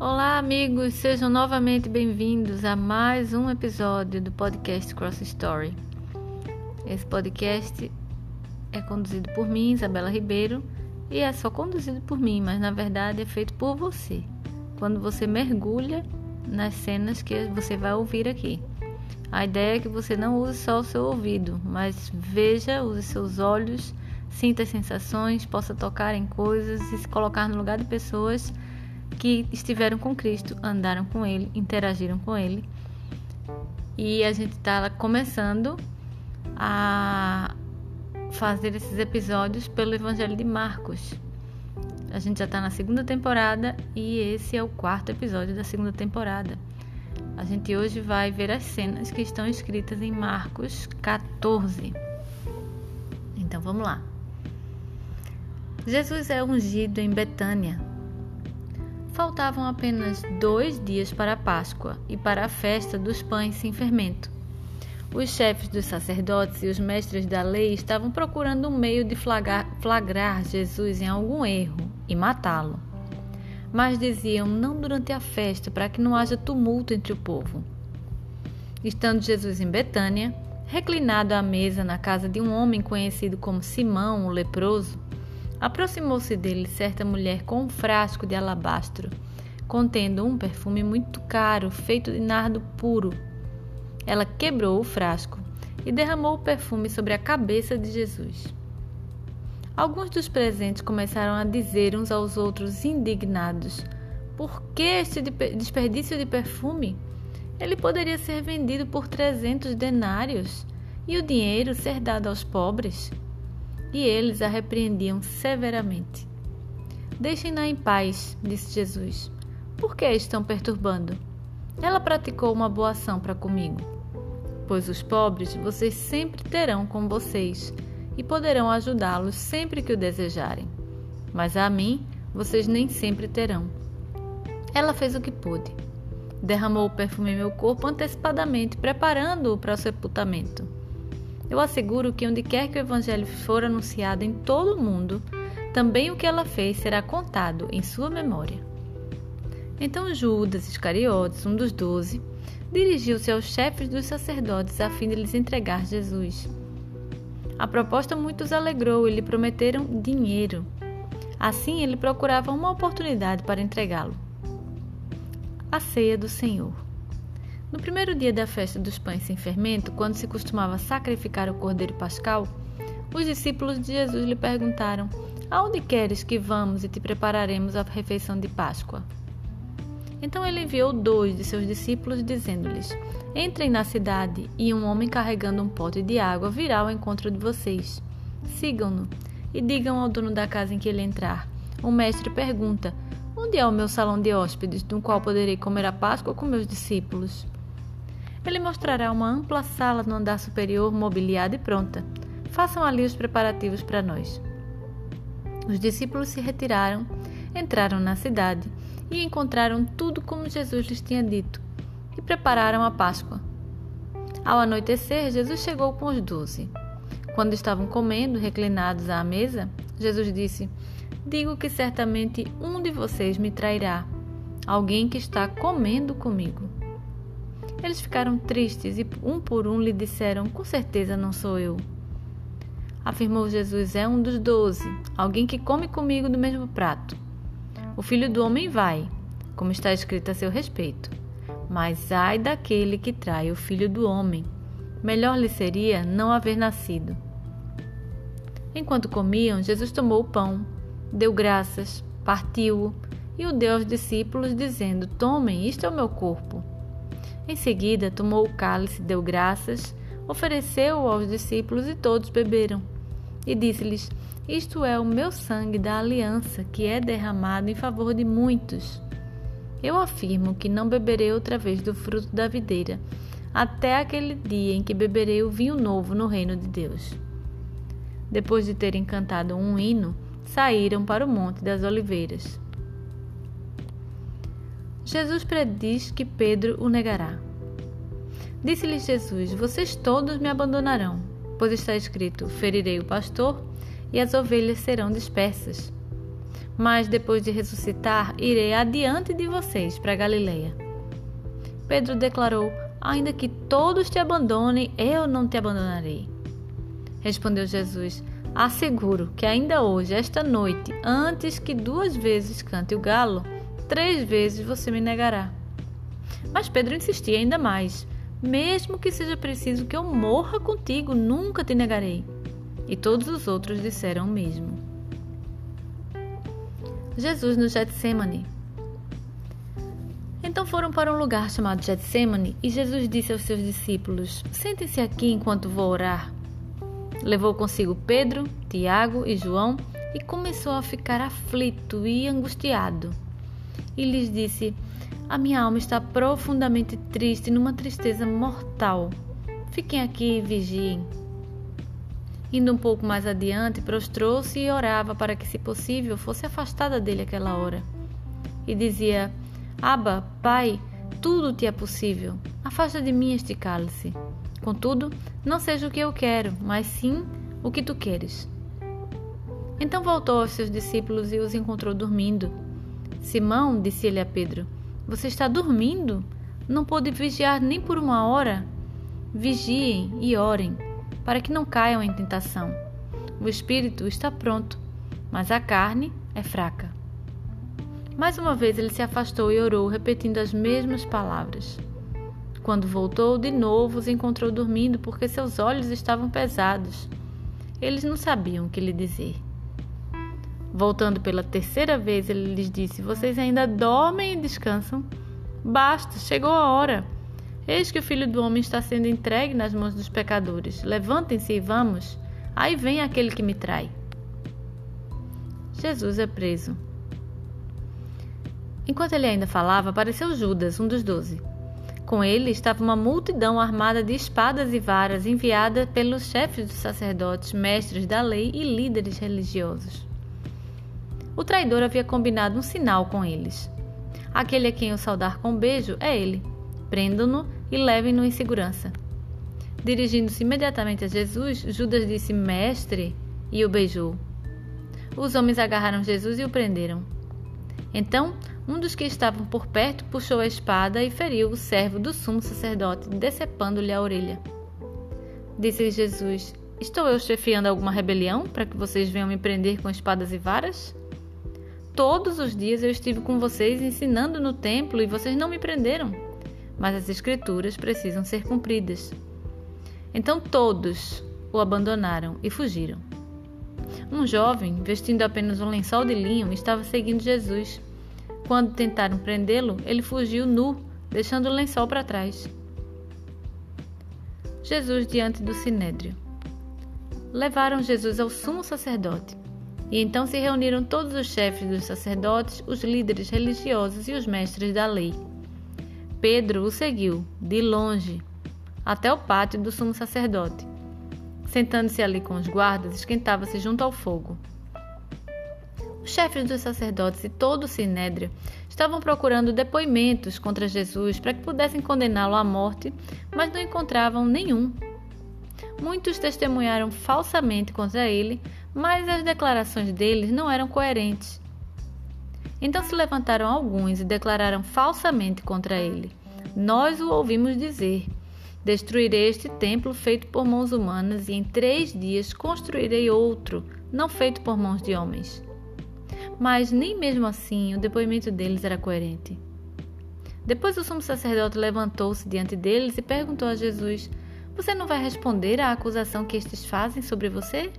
Olá, amigos, sejam novamente bem-vindos a mais um episódio do podcast Cross Story. Esse podcast é conduzido por mim, Isabela Ribeiro, e é só conduzido por mim, mas na verdade é feito por você. Quando você mergulha nas cenas que você vai ouvir aqui. A ideia é que você não use só o seu ouvido, mas veja, use seus olhos, sinta as sensações, possa tocar em coisas e se colocar no lugar de pessoas que estiveram com Cristo, andaram com Ele, interagiram com Ele. E a gente está começando a fazer esses episódios pelo Evangelho de Marcos. A gente já está na segunda temporada e esse é o quarto episódio da segunda temporada. A gente hoje vai ver as cenas que estão escritas em Marcos 14. Então vamos lá. Jesus é ungido em Betânia, Faltavam apenas dois dias para a Páscoa e para a festa dos pães sem fermento. Os chefes dos sacerdotes e os mestres da lei estavam procurando um meio de flagrar, flagrar Jesus em algum erro e matá-lo. Mas diziam não durante a festa, para que não haja tumulto entre o povo. Estando Jesus em Betânia, reclinado à mesa na casa de um homem conhecido como Simão, o leproso, Aproximou-se dele certa mulher com um frasco de alabastro, contendo um perfume muito caro, feito de nardo puro. Ela quebrou o frasco e derramou o perfume sobre a cabeça de Jesus. Alguns dos presentes começaram a dizer uns aos outros, indignados: Por que este desperdício de perfume? Ele poderia ser vendido por trezentos denários e o dinheiro ser dado aos pobres e eles a repreendiam severamente. Deixem-na em paz, disse Jesus. Por que a estão perturbando? Ela praticou uma boa ação para comigo. Pois os pobres vocês sempre terão com vocês e poderão ajudá-los sempre que o desejarem. Mas a mim vocês nem sempre terão. Ela fez o que pôde. Derramou o perfume em meu corpo antecipadamente, preparando-o para o sepultamento. Eu asseguro que onde quer que o Evangelho for anunciado em todo o mundo, também o que ela fez será contado em sua memória. Então Judas Iscariotes, um dos doze, dirigiu-se aos chefes dos sacerdotes a fim de lhes entregar Jesus. A proposta muito os alegrou e lhe prometeram dinheiro. Assim ele procurava uma oportunidade para entregá-lo. A ceia do Senhor. No primeiro dia da festa dos pães sem fermento, quando se costumava sacrificar o cordeiro pascal, os discípulos de Jesus lhe perguntaram: Aonde queres que vamos e te prepararemos a refeição de Páscoa? Então ele enviou dois de seus discípulos, dizendo-lhes: Entrem na cidade, e um homem carregando um pote de água virá ao encontro de vocês. Sigam-no e digam ao dono da casa em que ele entrar: O mestre pergunta: Onde é o meu salão de hóspedes, no qual poderei comer a Páscoa com meus discípulos? Ele mostrará uma ampla sala no andar superior, mobiliada e pronta. Façam ali os preparativos para nós. Os discípulos se retiraram, entraram na cidade e encontraram tudo como Jesus lhes tinha dito e prepararam a Páscoa. Ao anoitecer, Jesus chegou com os doze. Quando estavam comendo, reclinados à mesa, Jesus disse: Digo que certamente um de vocês me trairá, alguém que está comendo comigo. Eles ficaram tristes e um por um lhe disseram: Com certeza não sou eu. Afirmou Jesus: É um dos doze, alguém que come comigo do mesmo prato. O filho do homem vai, como está escrito a seu respeito. Mas ai daquele que trai o filho do homem. Melhor lhe seria não haver nascido. Enquanto comiam, Jesus tomou o pão, deu graças, partiu-o e o deu aos discípulos, dizendo: Tomem, isto é o meu corpo. Em seguida, tomou o cálice, deu graças, ofereceu-o aos discípulos e todos beberam. E disse-lhes: Isto é o meu sangue da aliança, que é derramado em favor de muitos. Eu afirmo que não beberei outra vez do fruto da videira, até aquele dia em que beberei o vinho novo no reino de Deus. Depois de terem cantado um hino, saíram para o Monte das Oliveiras. Jesus prediz que Pedro o negará. Disse-lhe Jesus: Vocês todos me abandonarão, pois está escrito: Ferirei o pastor e as ovelhas serão dispersas. mas depois de ressuscitar, irei adiante de vocês para Galileia. Pedro declarou: Ainda que todos te abandonem, eu não te abandonarei. Respondeu Jesus: Asseguro que ainda hoje, esta noite, antes que duas vezes cante o galo, três vezes você me negará. Mas Pedro insistia ainda mais: Mesmo que seja preciso que eu morra contigo, nunca te negarei. E todos os outros disseram o mesmo. Jesus no Getsemane. Então foram para um lugar chamado Getsemane e Jesus disse aos seus discípulos: Sentem-se aqui enquanto vou orar. Levou consigo Pedro, Tiago e João e começou a ficar aflito e angustiado. E lhes disse: A minha alma está profundamente triste, numa tristeza mortal. Fiquem aqui e vigiem. Indo um pouco mais adiante, prostrou-se e orava para que, se possível, fosse afastada dele aquela hora. E dizia: Aba, Pai, tudo te é possível. Afasta de mim este cálice. Contudo, não seja o que eu quero, mas sim o que tu queres. Então voltou aos seus discípulos e os encontrou dormindo. Simão disse-lhe a Pedro: Você está dormindo? Não pôde vigiar nem por uma hora? Vigiem e orem para que não caiam em tentação. O espírito está pronto, mas a carne é fraca. Mais uma vez ele se afastou e orou, repetindo as mesmas palavras. Quando voltou, de novo os encontrou dormindo porque seus olhos estavam pesados. Eles não sabiam o que lhe dizer. Voltando pela terceira vez, ele lhes disse: Vocês ainda dormem e descansam? Basta, chegou a hora. Eis que o filho do homem está sendo entregue nas mãos dos pecadores. Levantem-se e vamos. Aí vem aquele que me trai. Jesus é preso. Enquanto ele ainda falava, apareceu Judas, um dos doze. Com ele estava uma multidão armada de espadas e varas enviada pelos chefes dos sacerdotes, mestres da lei e líderes religiosos. O traidor havia combinado um sinal com eles. Aquele a quem eu saudar com um beijo é ele. Prendam-no e levem-no em segurança. Dirigindo-se imediatamente a Jesus, Judas disse: Mestre, e o beijou. Os homens agarraram Jesus e o prenderam. Então, um dos que estavam por perto puxou a espada e feriu o servo do sumo sacerdote, decepando-lhe a orelha. Disse Jesus: Estou eu chefiando alguma rebelião para que vocês venham me prender com espadas e varas? Todos os dias eu estive com vocês ensinando no templo e vocês não me prenderam mas as Escrituras precisam ser cumpridas. Então todos o abandonaram e fugiram. Um jovem, vestindo apenas um lençol de linho, estava seguindo Jesus. Quando tentaram prendê-lo, ele fugiu nu, deixando o lençol para trás. Jesus diante do sinédrio. Levaram Jesus ao sumo sacerdote. E então se reuniram todos os chefes dos sacerdotes, os líderes religiosos e os mestres da lei. Pedro o seguiu, de longe, até o pátio do sumo sacerdote. Sentando-se ali com os guardas, esquentava-se junto ao fogo. Os chefes dos sacerdotes e todo o sinédrio estavam procurando depoimentos contra Jesus para que pudessem condená-lo à morte, mas não encontravam nenhum. Muitos testemunharam falsamente contra ele, mas as declarações deles não eram coerentes. Então se levantaram alguns e declararam falsamente contra ele: Nós o ouvimos dizer: Destruirei este templo feito por mãos humanas, e em três dias construirei outro, não feito por mãos de homens. Mas nem mesmo assim o depoimento deles era coerente. Depois o sumo sacerdote levantou-se diante deles e perguntou a Jesus: Você não vai responder à acusação que estes fazem sobre você?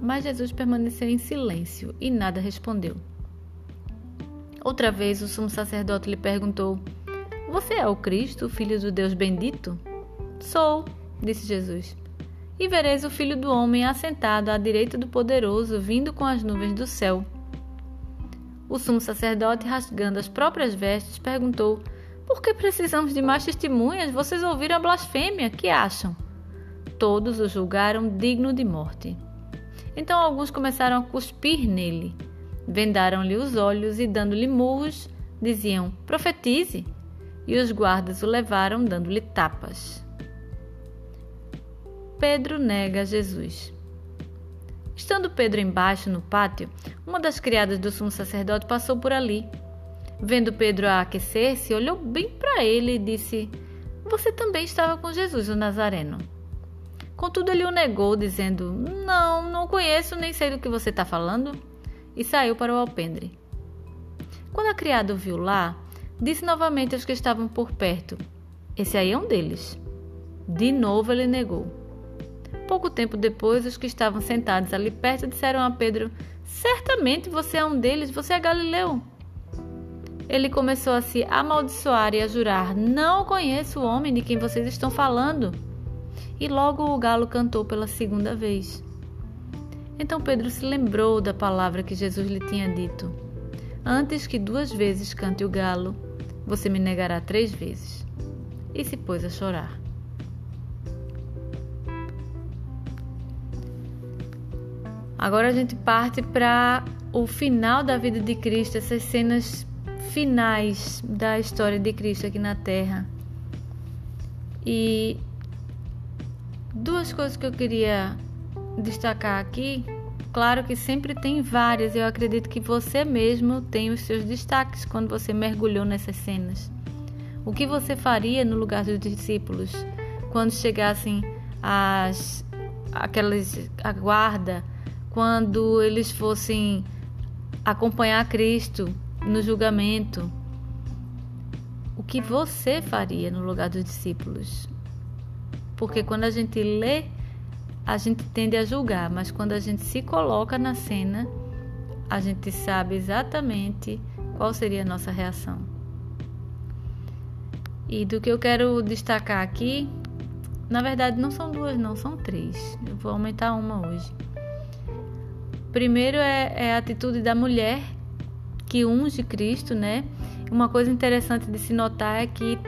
Mas Jesus permaneceu em silêncio e nada respondeu. Outra vez o sumo sacerdote lhe perguntou: Você é o Cristo, filho do Deus bendito? Sou, disse Jesus. E vereis o filho do homem assentado à direita do poderoso, vindo com as nuvens do céu. O sumo sacerdote, rasgando as próprias vestes, perguntou: Por que precisamos de mais testemunhas? Vocês ouviram a blasfêmia? Que acham? Todos o julgaram digno de morte. Então alguns começaram a cuspir nele. Vendaram-lhe os olhos e, dando-lhe murros, diziam: Profetize! E os guardas o levaram, dando-lhe tapas. Pedro nega Jesus. Estando Pedro embaixo no pátio, uma das criadas do sumo sacerdote passou por ali. Vendo Pedro aquecer-se, olhou bem para ele e disse: Você também estava com Jesus, o Nazareno. Contudo, ele o negou, dizendo: Não, não conheço nem sei do que você está falando. E saiu para o alpendre. Quando a criada o viu lá, disse novamente aos que estavam por perto: Esse aí é um deles. De novo ele negou. Pouco tempo depois, os que estavam sentados ali perto disseram a Pedro: Certamente você é um deles, você é Galileu. Ele começou a se amaldiçoar e a jurar: Não conheço o homem de quem vocês estão falando. E logo o galo cantou pela segunda vez. Então Pedro se lembrou da palavra que Jesus lhe tinha dito: Antes que duas vezes cante o galo, você me negará três vezes. E se pôs a chorar. Agora a gente parte para o final da vida de Cristo, essas cenas finais da história de Cristo aqui na Terra. E duas coisas que eu queria destacar aqui. Claro que sempre tem várias, eu acredito que você mesmo tem os seus destaques quando você mergulhou nessas cenas. O que você faria no lugar dos discípulos quando chegassem as aquelas a guarda, quando eles fossem acompanhar Cristo no julgamento. O que você faria no lugar dos discípulos? Porque quando a gente lê, a gente tende a julgar, mas quando a gente se coloca na cena, a gente sabe exatamente qual seria a nossa reação. E do que eu quero destacar aqui, na verdade não são duas, não, são três. Eu vou aumentar uma hoje. Primeiro é, é a atitude da mulher que unge Cristo, né? Uma coisa interessante de se notar é que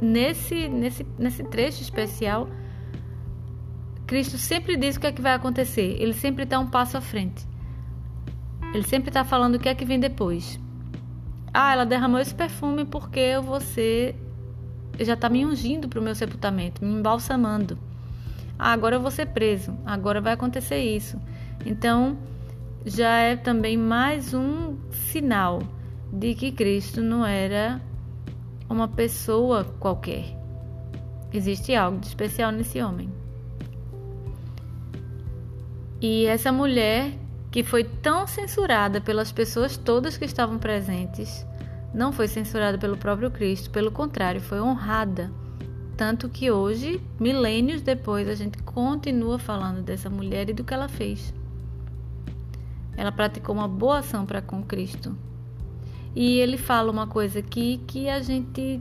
nesse, nesse, nesse trecho especial, Cristo sempre diz o que é que vai acontecer. Ele sempre está um passo à frente. Ele sempre está falando o que é que vem depois. Ah, ela derramou esse perfume porque você já está me ungindo para o meu sepultamento, me embalsamando. Ah, agora eu vou ser preso. Agora vai acontecer isso. Então, já é também mais um sinal de que Cristo não era uma pessoa qualquer. Existe algo de especial nesse homem. E essa mulher, que foi tão censurada pelas pessoas todas que estavam presentes, não foi censurada pelo próprio Cristo, pelo contrário, foi honrada. Tanto que hoje, milênios depois, a gente continua falando dessa mulher e do que ela fez. Ela praticou uma boa ação para com Cristo. E ele fala uma coisa aqui que a gente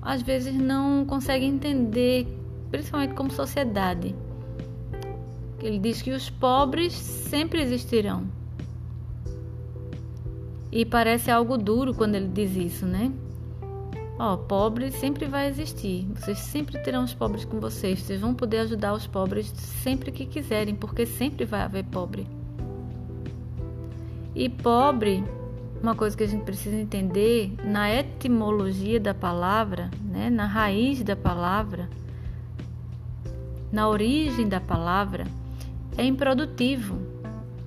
às vezes não consegue entender, principalmente como sociedade. Ele diz que os pobres sempre existirão. E parece algo duro quando ele diz isso, né? Ó, oh, pobre sempre vai existir. Vocês sempre terão os pobres com vocês. Vocês vão poder ajudar os pobres sempre que quiserem, porque sempre vai haver pobre. E pobre, uma coisa que a gente precisa entender, na etimologia da palavra, né, na raiz da palavra, na origem da palavra, é improdutivo.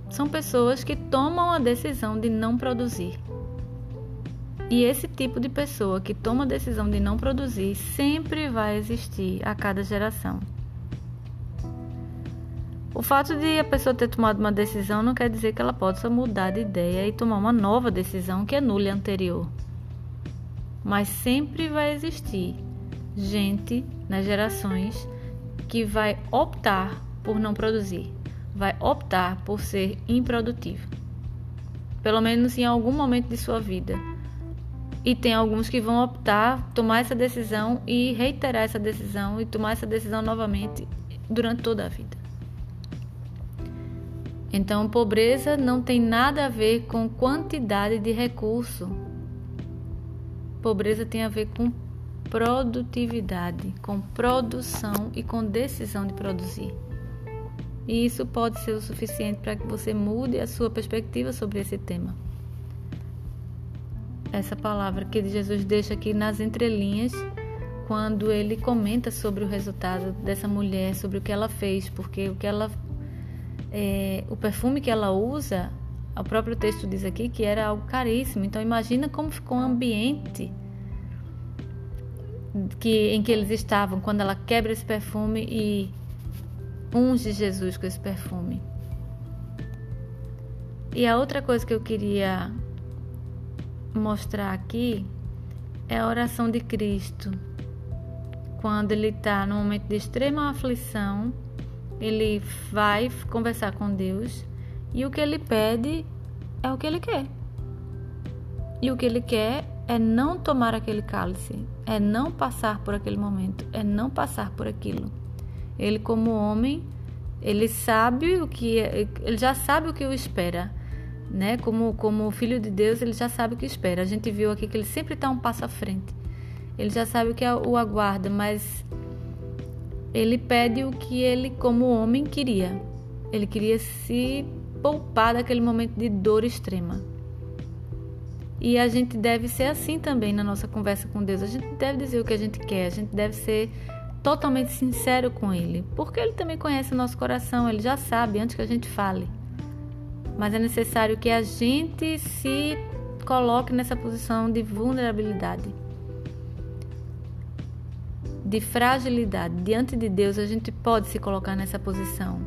São pessoas que tomam a decisão de não produzir. E esse tipo de pessoa que toma a decisão de não produzir sempre vai existir a cada geração. O fato de a pessoa ter tomado uma decisão não quer dizer que ela possa mudar de ideia e tomar uma nova decisão que anule a anterior. Mas sempre vai existir gente nas gerações que vai optar por não produzir, vai optar por ser improdutivo. Pelo menos em algum momento de sua vida. E tem alguns que vão optar, tomar essa decisão e reiterar essa decisão e tomar essa decisão novamente durante toda a vida. Então, pobreza não tem nada a ver com quantidade de recurso. Pobreza tem a ver com produtividade, com produção e com decisão de produzir. E isso pode ser o suficiente para que você mude a sua perspectiva sobre esse tema. Essa palavra que Jesus deixa aqui nas entrelinhas, quando ele comenta sobre o resultado dessa mulher, sobre o que ela fez, porque o que ela é, o perfume que ela usa, o próprio texto diz aqui que era algo caríssimo. Então imagina como ficou o ambiente que, em que eles estavam quando ela quebra esse perfume e unge Jesus com esse perfume. E a outra coisa que eu queria mostrar aqui é a oração de Cristo. Quando ele está no momento de extrema aflição, ele vai conversar com Deus e o que ele pede é o que ele quer. E o que ele quer é não tomar aquele cálice, é não passar por aquele momento, é não passar por aquilo. Ele como homem, ele sabe o que ele já sabe o que o espera, né? Como como filho de Deus, ele já sabe o que espera. A gente viu aqui que ele sempre está um passo à frente. Ele já sabe o que o aguarda, mas ele pede o que ele como homem queria. Ele queria se poupar daquele momento de dor extrema. E a gente deve ser assim também na nossa conversa com Deus. A gente deve dizer o que a gente quer, a gente deve ser totalmente sincero com Ele, porque Ele também conhece o nosso coração, Ele já sabe antes que a gente fale. Mas é necessário que a gente se coloque nessa posição de vulnerabilidade, de fragilidade. Diante de Deus, a gente pode se colocar nessa posição.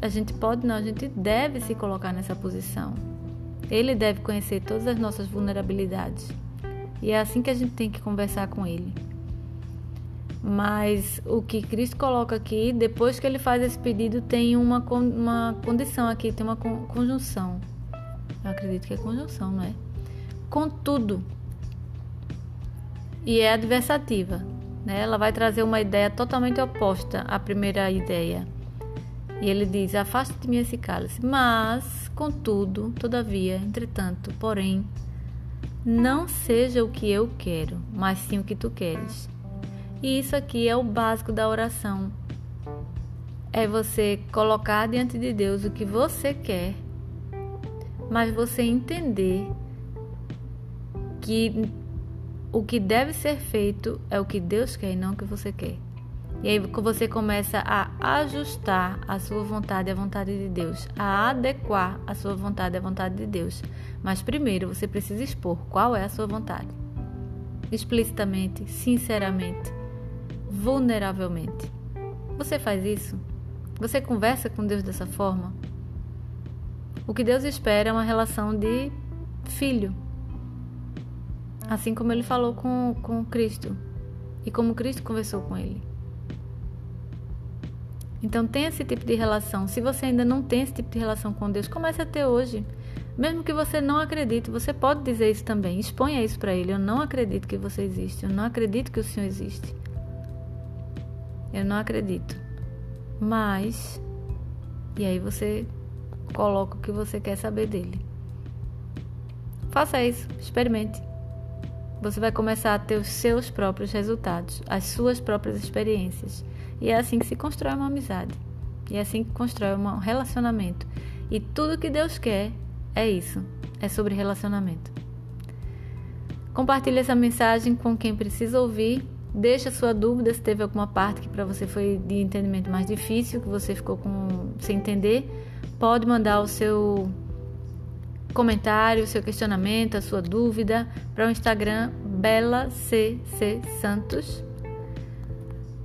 A gente pode, não, a gente deve se colocar nessa posição. Ele deve conhecer todas as nossas vulnerabilidades. E é assim que a gente tem que conversar com ele. Mas o que Cristo coloca aqui, depois que ele faz esse pedido, tem uma, uma condição aqui, tem uma conjunção. Eu acredito que é conjunção, não é? Contudo, e é adversativa. Né? Ela vai trazer uma ideia totalmente oposta à primeira ideia. E ele diz: Afasta de mim esse cálice. Mas, contudo, todavia, entretanto, porém, não seja o que eu quero, mas sim o que tu queres. E isso aqui é o básico da oração. É você colocar diante de Deus o que você quer, mas você entender que o que deve ser feito é o que Deus quer e não o que você quer. E aí você começa a ajustar a sua vontade à vontade de Deus, a adequar a sua vontade à vontade de Deus. Mas primeiro você precisa expor qual é a sua vontade. Explicitamente, sinceramente, vulneravelmente. Você faz isso? Você conversa com Deus dessa forma? O que Deus espera é uma relação de filho. Assim como ele falou com, com Cristo e como Cristo conversou com ele. Então tenha esse tipo de relação. Se você ainda não tem esse tipo de relação com Deus, comece a ter hoje. Mesmo que você não acredite, você pode dizer isso também. Exponha isso para ele. Eu não acredito que você existe. Eu não acredito que o Senhor existe. Eu não acredito. Mas e aí você coloca o que você quer saber dele. Faça isso, experimente. Você vai começar a ter os seus próprios resultados, as suas próprias experiências. E é assim que se constrói uma amizade. E é assim que constrói um relacionamento. E tudo que Deus quer é isso. É sobre relacionamento. Compartilhe essa mensagem com quem precisa ouvir. Deixa sua dúvida se teve alguma parte que para você foi de entendimento mais difícil, que você ficou com sem entender. Pode mandar o seu comentário, seu questionamento, a sua dúvida para o Instagram Bela CC Santos.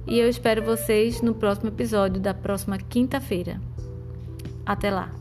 E eu espero vocês no próximo episódio da próxima quinta-feira. Até lá!